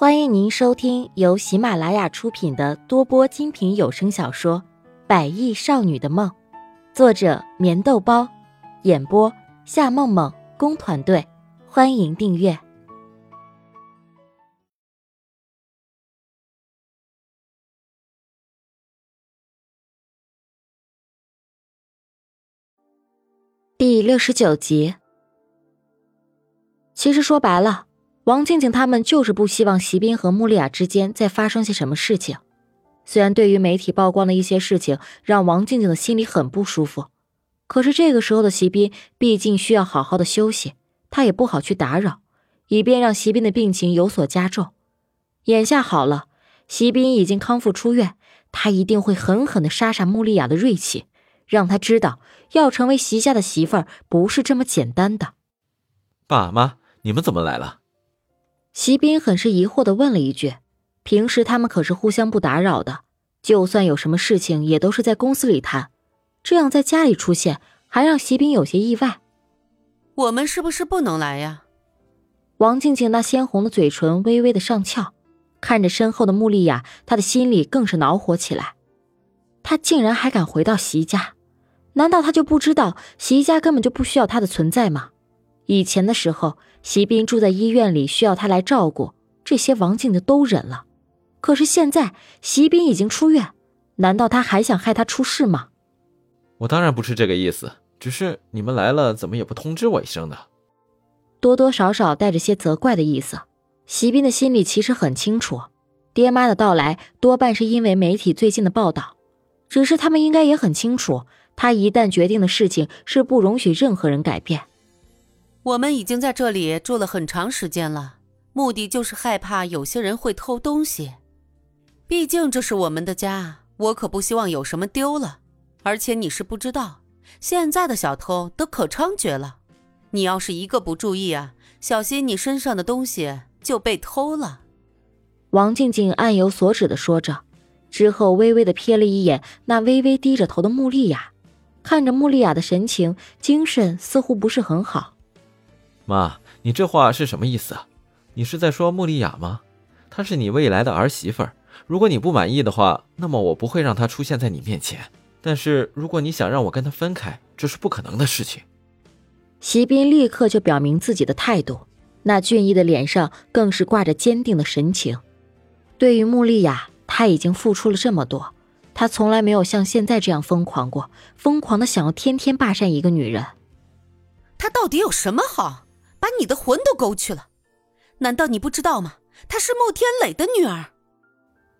欢迎您收听由喜马拉雅出品的多播精品有声小说《百亿少女的梦》，作者：棉豆包，演播：夏梦梦工团队。欢迎订阅第六十九集。其实说白了。王静静他们就是不希望席斌和穆丽亚之间再发生些什么事情。虽然对于媒体曝光的一些事情让王静静的心里很不舒服，可是这个时候的席斌毕竟需要好好的休息，他也不好去打扰，以便让席斌的病情有所加重。眼下好了，席斌已经康复出院，他一定会狠狠的杀杀穆丽亚的锐气，让他知道要成为席家的媳妇儿不是这么简单的。爸妈，你们怎么来了？席斌很是疑惑的问了一句：“平时他们可是互相不打扰的，就算有什么事情也都是在公司里谈，这样在家里出现，还让席斌有些意外。我们是不是不能来呀？”王静静那鲜红的嘴唇微微的上翘，看着身后的穆丽亚，她的心里更是恼火起来。她竟然还敢回到席家，难道她就不知道席家根本就不需要她的存在吗？以前的时候。席斌住在医院里，需要他来照顾，这些王静的都忍了。可是现在席斌已经出院，难道他还想害他出事吗？我当然不是这个意思，只是你们来了，怎么也不通知我一声呢？多多少少带着些责怪的意思。席斌的心里其实很清楚，爹妈的到来多半是因为媒体最近的报道，只是他们应该也很清楚，他一旦决定的事情是不容许任何人改变。我们已经在这里住了很长时间了，目的就是害怕有些人会偷东西。毕竟这是我们的家，我可不希望有什么丢了。而且你是不知道，现在的小偷都可猖獗了。你要是一个不注意啊，小心你身上的东西就被偷了。王静静暗有所指的说着，之后微微的瞥了一眼那微微低着头的穆丽亚，看着穆丽亚的神情，精神似乎不是很好。妈，你这话是什么意思啊？你是在说穆丽雅吗？她是你未来的儿媳妇儿，如果你不满意的话，那么我不会让她出现在你面前。但是如果你想让我跟她分开，这是不可能的事情。席斌立刻就表明自己的态度，那俊逸的脸上更是挂着坚定的神情。对于穆丽雅，他已经付出了这么多，他从来没有像现在这样疯狂过，疯狂的想要天天霸占一个女人。他到底有什么好？把你的魂都勾去了，难道你不知道吗？她是穆天磊的女儿。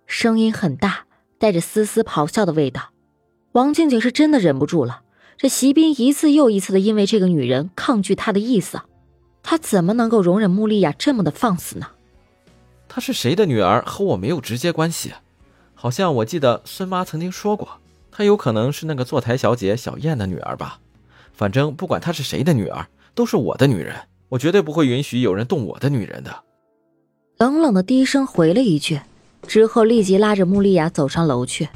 声音很大，带着丝丝咆哮的味道。王静静是真的忍不住了。这席斌一次又一次的因为这个女人抗拒他的意思，他怎么能够容忍穆丽亚这么的放肆呢？她是谁的女儿和我没有直接关系，好像我记得孙妈曾经说过，她有可能是那个坐台小姐小燕的女儿吧。反正不管她是谁的女儿，都是我的女人。我绝对不会允许有人动我的女人的。冷冷的低声回了一句，之后立即拉着穆丽亚走上楼去。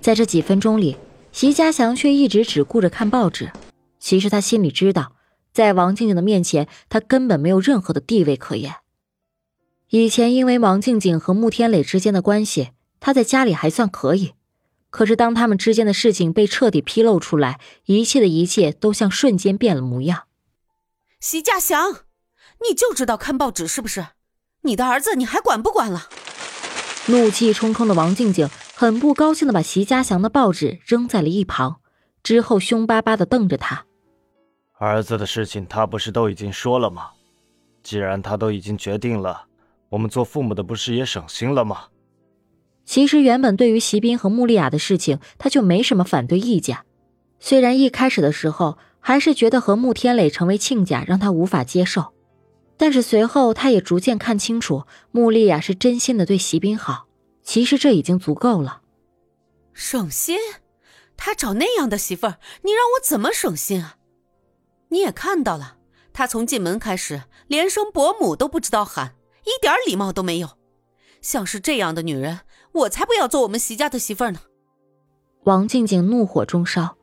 在这几分钟里，席家祥却一直只顾着看报纸。其实他心里知道，在王静静的面前，他根本没有任何的地位可言。以前因为王静静和穆天磊之间的关系，他在家里还算可以。可是当他们之间的事情被彻底披露出来，一切的一切都像瞬间变了模样。席家祥，你就知道看报纸是不是？你的儿子你还管不管了？怒气冲冲的王静静很不高兴的把席家祥的报纸扔在了一旁，之后凶巴巴的瞪着他。儿子的事情他不是都已经说了吗？既然他都已经决定了，我们做父母的不是也省心了吗？其实原本对于席斌和穆丽亚的事情，他就没什么反对意见，虽然一开始的时候。还是觉得和穆天磊成为亲家让他无法接受，但是随后他也逐渐看清楚，穆丽亚是真心的对席斌好，其实这已经足够了。省心？他找那样的媳妇儿，你让我怎么省心啊？你也看到了，他从进门开始连声伯母都不知道喊，一点礼貌都没有。像是这样的女人，我才不要做我们席家的媳妇儿呢！王静静怒火中烧。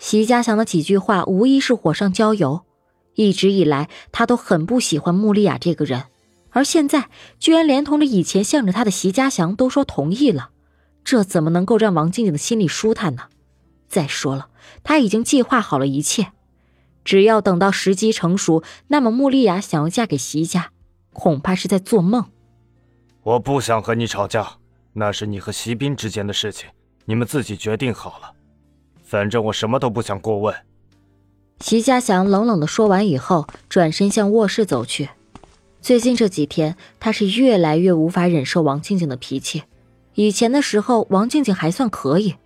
席家祥的几句话无疑是火上浇油。一直以来，他都很不喜欢穆丽亚这个人，而现在居然连同着以前向着他的席家祥都说同意了，这怎么能够让王静静的心里舒坦呢？再说了，他已经计划好了一切，只要等到时机成熟，那么穆丽雅想要嫁给席家，恐怕是在做梦。我不想和你吵架，那是你和席斌之间的事情，你们自己决定好了。反正我什么都不想过问。席家祥冷冷的说完以后，转身向卧室走去。最近这几天，他是越来越无法忍受王静静的脾气。以前的时候，王静静还算可以，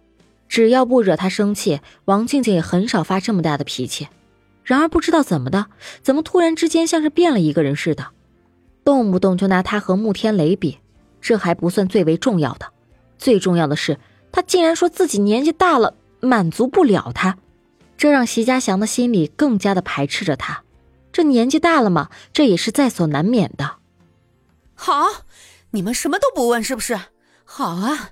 只要不惹他生气，王静静也很少发这么大的脾气。然而不知道怎么的，怎么突然之间像是变了一个人似的，动不动就拿他和穆天雷比。这还不算最为重要的，最重要的是，他竟然说自己年纪大了，满足不了他，这让席家祥的心里更加的排斥着他。这年纪大了嘛，这也是在所难免的。好，你们什么都不问是不是？好啊，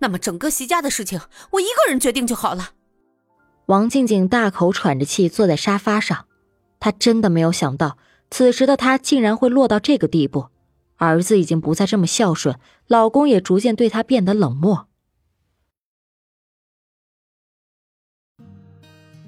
那么整个席家的事情我一个人决定就好了。王静静大口喘着气坐在沙发上，她真的没有想到，此时的她竟然会落到这个地步。儿子已经不再这么孝顺，老公也逐渐对她变得冷漠。